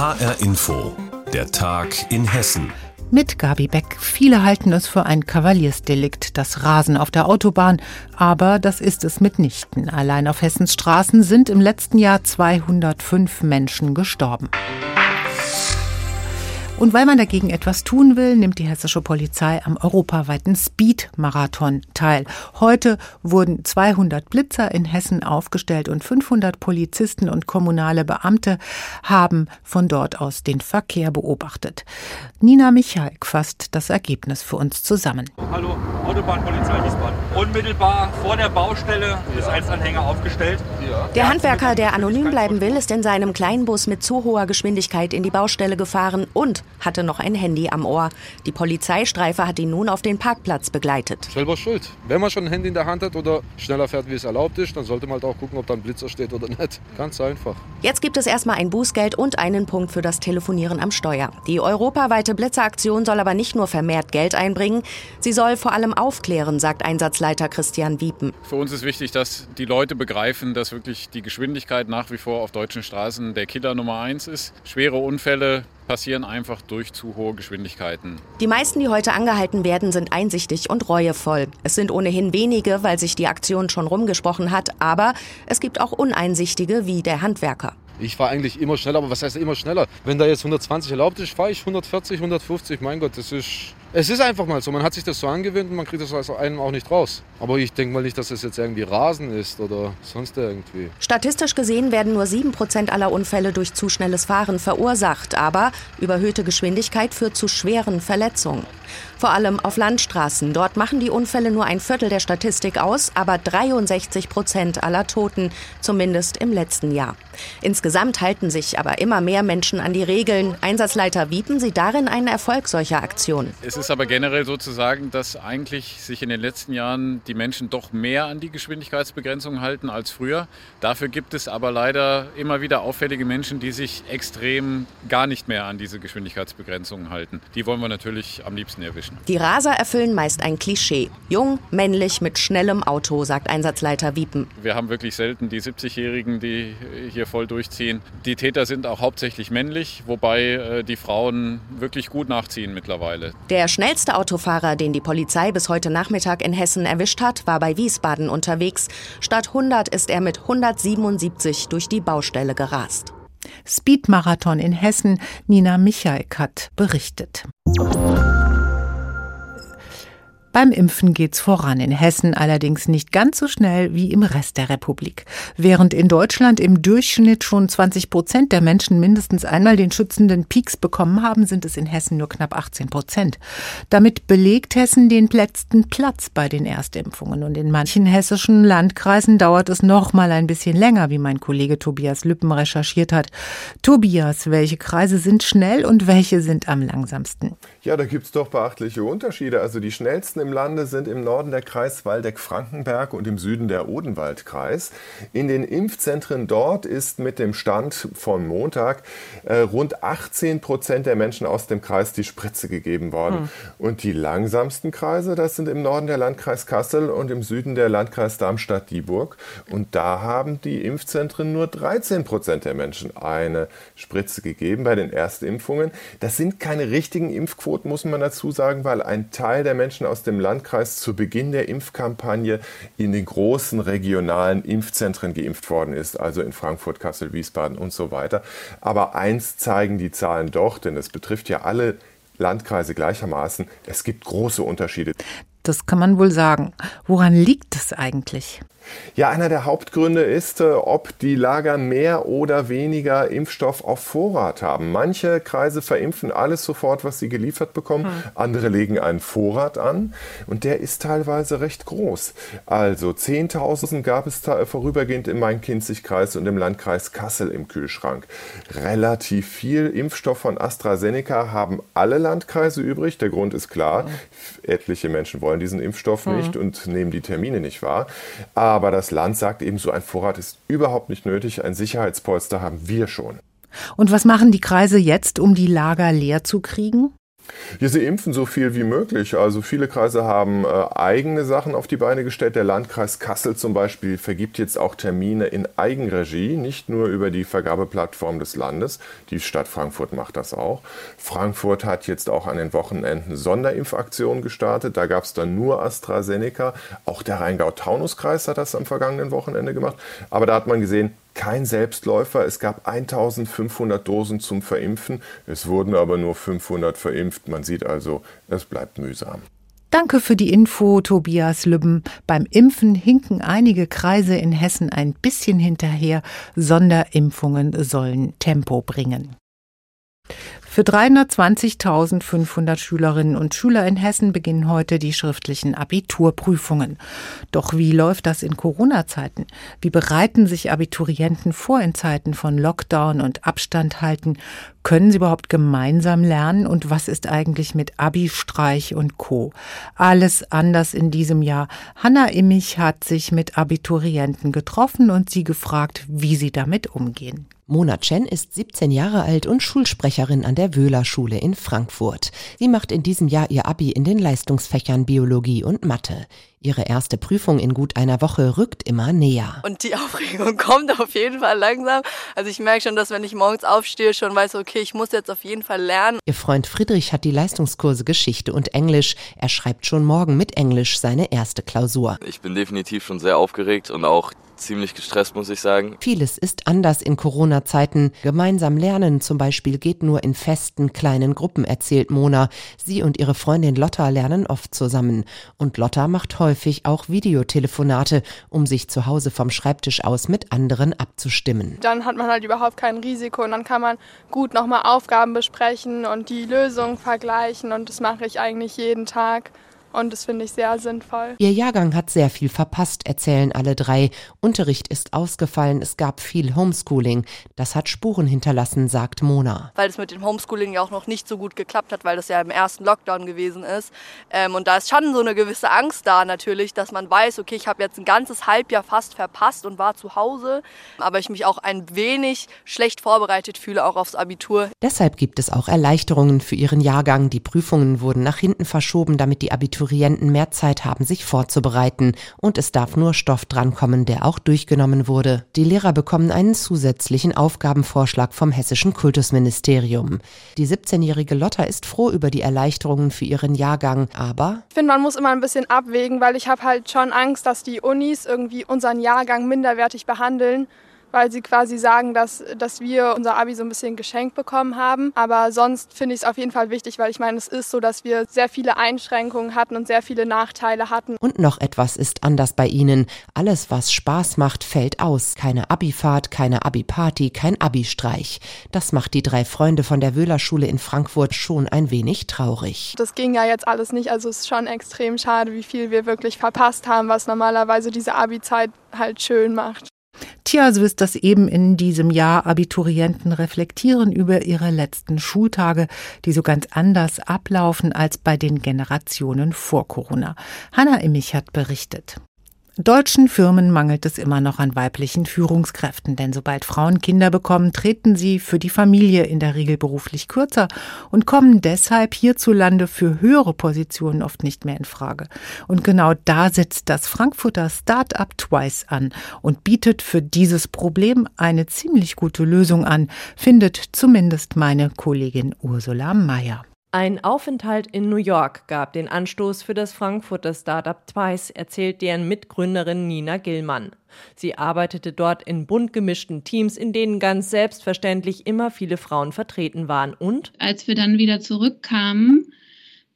HR Info, der Tag in Hessen. Mit Gabi Beck. Viele halten es für ein Kavaliersdelikt, das Rasen auf der Autobahn. Aber das ist es mitnichten. Allein auf Hessens Straßen sind im letzten Jahr 205 Menschen gestorben. Und weil man dagegen etwas tun will, nimmt die hessische Polizei am europaweiten Speed-Marathon teil. Heute wurden 200 Blitzer in Hessen aufgestellt und 500 Polizisten und kommunale Beamte haben von dort aus den Verkehr beobachtet. Nina Michalk fasst das Ergebnis für uns zusammen. Hallo, Autobahnpolizei Wiesbaden. Unmittelbar vor der Baustelle ist als Anhänger aufgestellt. Der Handwerker, der anonym bleiben will, ist in seinem Kleinbus mit zu hoher Geschwindigkeit in die Baustelle gefahren und hatte noch ein Handy am Ohr. Die Polizeistreife hat ihn nun auf den Parkplatz begleitet. Selber schuld. Wenn man schon ein Handy in der Hand hat oder schneller fährt, wie es erlaubt ist, dann sollte man halt auch gucken, ob da ein Blitzer steht oder nicht. Ganz einfach. Jetzt gibt es erstmal ein Bußgeld und einen Punkt für das Telefonieren am Steuer. Die europaweite Blitzeraktion soll aber nicht nur vermehrt Geld einbringen, sie soll vor allem aufklären, sagt Einsatzleiter Christian Wiepen. Für uns ist wichtig, dass die Leute begreifen, dass wirklich die Geschwindigkeit nach wie vor auf deutschen Straßen der Killer Nummer eins ist. Schwere Unfälle passieren einfach durch zu hohe Geschwindigkeiten. Die meisten, die heute angehalten werden, sind einsichtig und reuevoll. Es sind ohnehin wenige, weil sich die Aktion schon rumgesprochen hat, aber es gibt auch Uneinsichtige wie der Handwerker. Ich fahre eigentlich immer schneller, aber was heißt immer schneller? Wenn da jetzt 120 erlaubt ist, fahre ich 140, 150. Mein Gott, das ist es ist einfach mal so, man hat sich das so angewöhnt und man kriegt das aus einem auch nicht raus. Aber ich denke mal nicht, dass es jetzt irgendwie Rasen ist oder sonst irgendwie. Statistisch gesehen werden nur 7% aller Unfälle durch zu schnelles Fahren verursacht, aber überhöhte Geschwindigkeit führt zu schweren Verletzungen. Vor allem auf Landstraßen. Dort machen die Unfälle nur ein Viertel der Statistik aus, aber 63 Prozent aller Toten, zumindest im letzten Jahr. Insgesamt halten sich aber immer mehr Menschen an die Regeln. Einsatzleiter Wiepen sieht darin einen Erfolg solcher Aktionen. Es ist aber generell so zu sagen, dass eigentlich sich in den letzten Jahren die Menschen doch mehr an die Geschwindigkeitsbegrenzung halten als früher. Dafür gibt es aber leider immer wieder auffällige Menschen, die sich extrem gar nicht mehr an diese Geschwindigkeitsbegrenzungen halten. Die wollen wir natürlich am liebsten erwischen. Die Raser erfüllen meist ein Klischee. Jung, männlich, mit schnellem Auto, sagt Einsatzleiter Wiepen. Wir haben wirklich selten die 70-Jährigen, die hier voll durchziehen. Die Täter sind auch hauptsächlich männlich, wobei äh, die Frauen wirklich gut nachziehen mittlerweile. Der schnellste Autofahrer, den die Polizei bis heute Nachmittag in Hessen erwischt hat, war bei Wiesbaden unterwegs. Statt 100 ist er mit 177 durch die Baustelle gerast. Speedmarathon in Hessen, Nina Michalk hat berichtet. Beim Impfen geht's voran, in Hessen allerdings nicht ganz so schnell wie im Rest der Republik. Während in Deutschland im Durchschnitt schon 20 Prozent der Menschen mindestens einmal den schützenden Peaks bekommen haben, sind es in Hessen nur knapp 18 Prozent. Damit belegt Hessen den letzten Platz bei den Erstimpfungen. Und in manchen hessischen Landkreisen dauert es noch mal ein bisschen länger, wie mein Kollege Tobias Lüppen recherchiert hat. Tobias, welche Kreise sind schnell und welche sind am langsamsten? Ja, da gibt's doch beachtliche Unterschiede. Also die schnellsten im Lande sind im Norden der Kreis Waldeck-Frankenberg und im Süden der Odenwaldkreis. In den Impfzentren dort ist mit dem Stand von Montag äh, rund 18 Prozent der Menschen aus dem Kreis die Spritze gegeben worden. Hm. Und die langsamsten Kreise, das sind im Norden der Landkreis Kassel und im Süden der Landkreis Darmstadt-Dieburg. Und da haben die Impfzentren nur 13 Prozent der Menschen eine Spritze gegeben bei den Erstimpfungen. Das sind keine richtigen Impfquoten, muss man dazu sagen, weil ein Teil der Menschen aus dem dem Landkreis zu Beginn der Impfkampagne in den großen regionalen Impfzentren geimpft worden ist, also in Frankfurt, Kassel, Wiesbaden und so weiter. Aber eins zeigen die Zahlen doch, denn es betrifft ja alle Landkreise gleichermaßen. Es gibt große Unterschiede. Das kann man wohl sagen. Woran liegt es eigentlich? Ja, einer der Hauptgründe ist, äh, ob die Lager mehr oder weniger Impfstoff auf Vorrat haben. Manche Kreise verimpfen alles sofort, was sie geliefert bekommen. Hm. Andere legen einen Vorrat an und der ist teilweise recht groß. Also 10.000 gab es vorübergehend im Main-Kinzig-Kreis und im Landkreis Kassel im Kühlschrank. Relativ viel Impfstoff von AstraZeneca haben alle Landkreise übrig. Der Grund ist klar. Hm. Etliche Menschen wollen diesen Impfstoff hm. nicht und nehmen die Termine nicht wahr. Aber aber das Land sagt eben, so ein Vorrat ist überhaupt nicht nötig. Ein Sicherheitspolster haben wir schon. Und was machen die Kreise jetzt, um die Lager leer zu kriegen? Ja, sie impfen so viel wie möglich. Also viele Kreise haben äh, eigene Sachen auf die Beine gestellt. Der Landkreis Kassel zum Beispiel vergibt jetzt auch Termine in Eigenregie, nicht nur über die Vergabeplattform des Landes. Die Stadt Frankfurt macht das auch. Frankfurt hat jetzt auch an den Wochenenden Sonderimpfaktionen gestartet. Da gab es dann nur AstraZeneca. Auch der Rheingau-Taunus-Kreis hat das am vergangenen Wochenende gemacht. Aber da hat man gesehen, kein Selbstläufer. Es gab 1500 Dosen zum Verimpfen. Es wurden aber nur 500 verimpft. Man sieht also, es bleibt mühsam. Danke für die Info, Tobias Lübben. Beim Impfen hinken einige Kreise in Hessen ein bisschen hinterher. Sonderimpfungen sollen Tempo bringen. Für 320.500 Schülerinnen und Schüler in Hessen beginnen heute die schriftlichen Abiturprüfungen. Doch wie läuft das in Corona-Zeiten? Wie bereiten sich Abiturienten vor in Zeiten von Lockdown und Abstand halten? Können sie überhaupt gemeinsam lernen? Und was ist eigentlich mit Abi-Streich und Co? Alles anders in diesem Jahr. Hanna Immich hat sich mit Abiturienten getroffen und sie gefragt, wie sie damit umgehen. Mona Chen ist 17 Jahre alt und Schulsprecherin an der Wöhler-Schule in Frankfurt. Sie macht in diesem Jahr ihr Abi in den Leistungsfächern Biologie und Mathe. Ihre erste Prüfung in gut einer Woche rückt immer näher. Und die Aufregung kommt auf jeden Fall langsam. Also ich merke schon, dass wenn ich morgens aufstehe, schon weiß, okay, ich muss jetzt auf jeden Fall lernen. Ihr Freund Friedrich hat die Leistungskurse Geschichte und Englisch. Er schreibt schon morgen mit Englisch seine erste Klausur. Ich bin definitiv schon sehr aufgeregt und auch ziemlich gestresst, muss ich sagen. Vieles ist anders in Corona-Zeiten. Gemeinsam lernen zum Beispiel geht nur in festen kleinen Gruppen, erzählt Mona. Sie und ihre Freundin Lotta lernen oft zusammen. Und Lotta macht häufig auch Videotelefonate, um sich zu Hause vom Schreibtisch aus mit anderen abzustimmen. Dann hat man halt überhaupt kein Risiko und dann kann man gut nochmal Aufgaben besprechen und die Lösung vergleichen und das mache ich eigentlich jeden Tag. Und das finde ich sehr sinnvoll. Ihr Jahrgang hat sehr viel verpasst, erzählen alle drei. Unterricht ist ausgefallen, es gab viel Homeschooling. Das hat Spuren hinterlassen, sagt Mona. Weil es mit dem Homeschooling ja auch noch nicht so gut geklappt hat, weil das ja im ersten Lockdown gewesen ist. Ähm, und da ist schon so eine gewisse Angst da natürlich, dass man weiß, okay, ich habe jetzt ein ganzes Halbjahr fast verpasst und war zu Hause. Aber ich mich auch ein wenig schlecht vorbereitet fühle, auch aufs Abitur. Deshalb gibt es auch Erleichterungen für ihren Jahrgang. Die Prüfungen wurden nach hinten verschoben, damit die Abitur Abiturienten mehr Zeit haben, sich vorzubereiten und es darf nur Stoff drankommen, der auch durchgenommen wurde. Die Lehrer bekommen einen zusätzlichen Aufgabenvorschlag vom hessischen Kultusministerium. Die 17-jährige Lotta ist froh über die Erleichterungen für ihren Jahrgang, aber ich finde, man muss immer ein bisschen abwägen, weil ich habe halt schon Angst, dass die Unis irgendwie unseren Jahrgang minderwertig behandeln weil sie quasi sagen, dass, dass wir unser Abi so ein bisschen geschenkt bekommen haben. Aber sonst finde ich es auf jeden Fall wichtig, weil ich meine, es ist so, dass wir sehr viele Einschränkungen hatten und sehr viele Nachteile hatten. Und noch etwas ist anders bei ihnen. Alles, was Spaß macht, fällt aus. Keine Abifahrt, keine Abi-Party, kein Abi-Streich. Das macht die drei Freunde von der Wöhler-Schule in Frankfurt schon ein wenig traurig. Das ging ja jetzt alles nicht. Also es ist schon extrem schade, wie viel wir wirklich verpasst haben, was normalerweise diese Abi-Zeit halt schön macht. Tja, so ist das eben in diesem Jahr. Abiturienten reflektieren über ihre letzten Schultage, die so ganz anders ablaufen als bei den Generationen vor Corona. Hanna Immich hat berichtet. Deutschen Firmen mangelt es immer noch an weiblichen Führungskräften, denn sobald Frauen Kinder bekommen, treten sie für die Familie in der Regel beruflich kürzer und kommen deshalb hierzulande für höhere Positionen oft nicht mehr in Frage. Und genau da setzt das Frankfurter Start-up Twice an und bietet für dieses Problem eine ziemlich gute Lösung an, findet zumindest meine Kollegin Ursula Mayer. Ein Aufenthalt in New York gab den Anstoß für das Frankfurter Startup Twice, erzählt deren Mitgründerin Nina Gillmann. Sie arbeitete dort in bunt gemischten Teams, in denen ganz selbstverständlich immer viele Frauen vertreten waren. Und als wir dann wieder zurückkamen,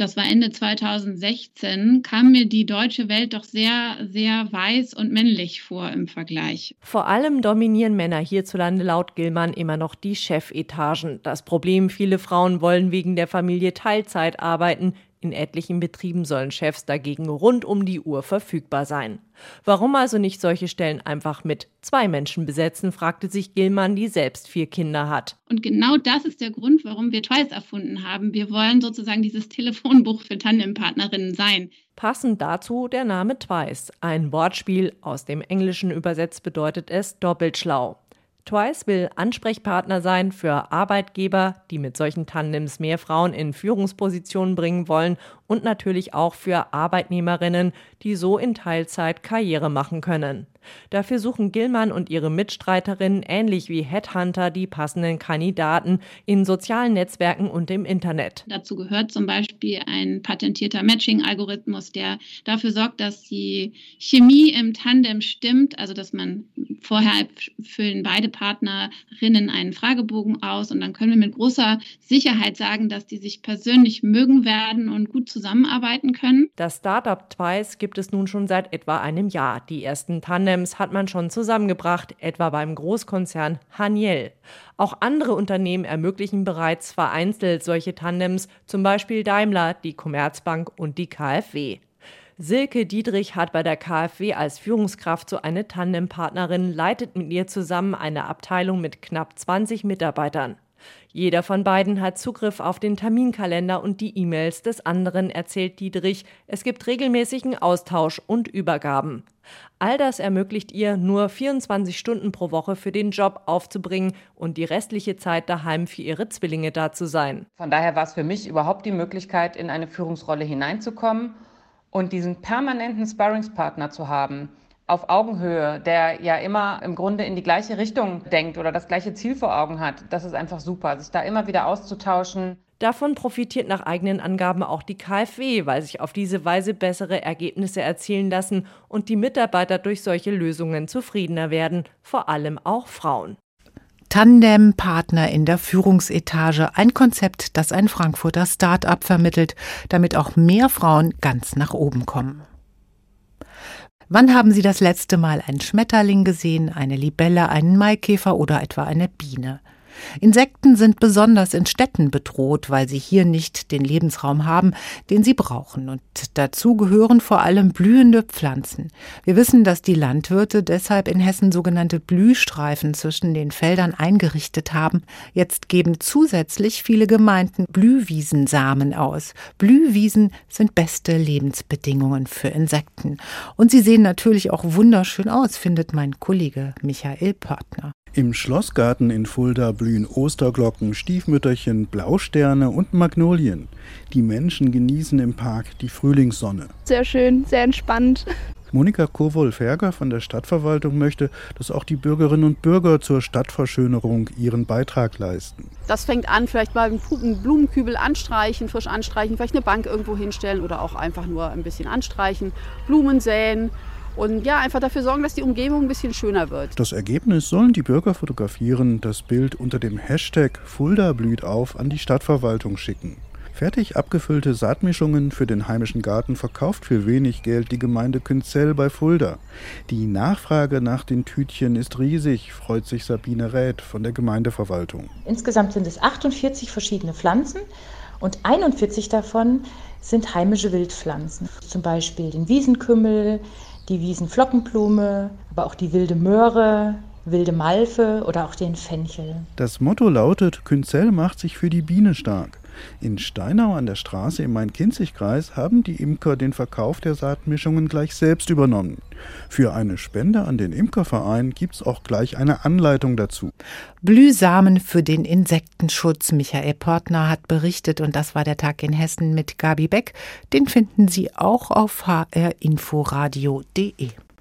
das war Ende 2016, kam mir die deutsche Welt doch sehr, sehr weiß und männlich vor im Vergleich. Vor allem dominieren Männer hierzulande laut Gilman immer noch die Chefetagen. Das Problem, viele Frauen wollen wegen der Familie Teilzeit arbeiten, in etlichen Betrieben sollen Chefs dagegen rund um die Uhr verfügbar sein. Warum also nicht solche Stellen einfach mit zwei Menschen besetzen, fragte sich Gilman, die selbst vier Kinder hat. Und genau das ist der Grund, warum wir Twice erfunden haben. Wir wollen sozusagen dieses Telefonbuch für Tandempartnerinnen sein. Passend dazu der Name Twice. Ein Wortspiel aus dem Englischen übersetzt bedeutet es doppelt schlau. Twice will Ansprechpartner sein für Arbeitgeber, die mit solchen Tandems mehr Frauen in Führungspositionen bringen wollen und natürlich auch für Arbeitnehmerinnen, die so in Teilzeit Karriere machen können. Dafür suchen Gillmann und ihre Mitstreiterinnen ähnlich wie Headhunter die passenden Kandidaten in sozialen Netzwerken und im Internet. Dazu gehört zum Beispiel ein patentierter Matching-Algorithmus, der dafür sorgt, dass die Chemie im Tandem stimmt, also dass man vorher füllen beide Partnerinnen einen Fragebogen aus und dann können wir mit großer Sicherheit sagen, dass die sich persönlich mögen werden und gut zusammenarbeiten können. Das Startup Twice gibt es nun schon seit etwa einem Jahr. Die ersten Tandems hat man schon zusammengebracht, etwa beim Großkonzern Haniel. Auch andere Unternehmen ermöglichen bereits vereinzelt solche Tandems, zum Beispiel Daimler, die Commerzbank und die KfW. Silke Dietrich hat bei der KfW als Führungskraft so eine Tandempartnerin, leitet mit ihr zusammen eine Abteilung mit knapp 20 Mitarbeitern. Jeder von beiden hat Zugriff auf den Terminkalender und die E-Mails des anderen, erzählt Dietrich. Es gibt regelmäßigen Austausch und Übergaben. All das ermöglicht ihr, nur 24 Stunden pro Woche für den Job aufzubringen und die restliche Zeit daheim für ihre Zwillinge da zu sein. Von daher war es für mich überhaupt die Möglichkeit, in eine Führungsrolle hineinzukommen und diesen permanenten Sparringspartner zu haben, auf Augenhöhe, der ja immer im Grunde in die gleiche Richtung denkt oder das gleiche Ziel vor Augen hat, das ist einfach super, sich da immer wieder auszutauschen. Davon profitiert nach eigenen Angaben auch die KfW, weil sich auf diese Weise bessere Ergebnisse erzielen lassen und die Mitarbeiter durch solche Lösungen zufriedener werden, vor allem auch Frauen. Tandem-Partner in der Führungsetage, ein Konzept, das ein Frankfurter Start-up vermittelt, damit auch mehr Frauen ganz nach oben kommen. Wann haben Sie das letzte Mal einen Schmetterling gesehen, eine Libelle, einen Maikäfer oder etwa eine Biene? Insekten sind besonders in Städten bedroht, weil sie hier nicht den Lebensraum haben, den sie brauchen. Und dazu gehören vor allem blühende Pflanzen. Wir wissen, dass die Landwirte deshalb in Hessen sogenannte Blühstreifen zwischen den Feldern eingerichtet haben. Jetzt geben zusätzlich viele Gemeinden Blühwiesensamen aus. Blühwiesen sind beste Lebensbedingungen für Insekten. Und sie sehen natürlich auch wunderschön aus, findet mein Kollege Michael Pörtner. Im Schlossgarten in Fulda blühen Osterglocken, Stiefmütterchen, Blausterne und Magnolien. Die Menschen genießen im Park die Frühlingssonne. Sehr schön, sehr entspannt. Monika Kowol-Ferger von der Stadtverwaltung möchte, dass auch die Bürgerinnen und Bürger zur Stadtverschönerung ihren Beitrag leisten. Das fängt an, vielleicht mal einen Blumenkübel anstreichen, frisch anstreichen, vielleicht eine Bank irgendwo hinstellen oder auch einfach nur ein bisschen anstreichen, Blumen säen, und ja, einfach dafür sorgen, dass die Umgebung ein bisschen schöner wird. Das Ergebnis sollen die Bürger fotografieren, das Bild unter dem Hashtag Fulda blüht auf an die Stadtverwaltung schicken. Fertig abgefüllte Saatmischungen für den heimischen Garten verkauft für wenig Geld die Gemeinde Künzell bei Fulda. Die Nachfrage nach den Tütchen ist riesig, freut sich Sabine Räth von der Gemeindeverwaltung. Insgesamt sind es 48 verschiedene Pflanzen und 41 davon sind heimische Wildpflanzen. Zum Beispiel den Wiesenkümmel, die Wiesenflockenblume, aber auch die wilde Möhre, wilde Malve oder auch den Fenchel. Das Motto lautet, Künzell macht sich für die Biene stark. In Steinau an der Straße im Main-Kinzig-Kreis haben die Imker den Verkauf der Saatmischungen gleich selbst übernommen. Für eine Spende an den Imkerverein gibt es auch gleich eine Anleitung dazu. Blühsamen für den Insektenschutz. Michael Portner hat berichtet und das war der Tag in Hessen mit Gabi Beck. Den finden Sie auch auf hrinforadio.de.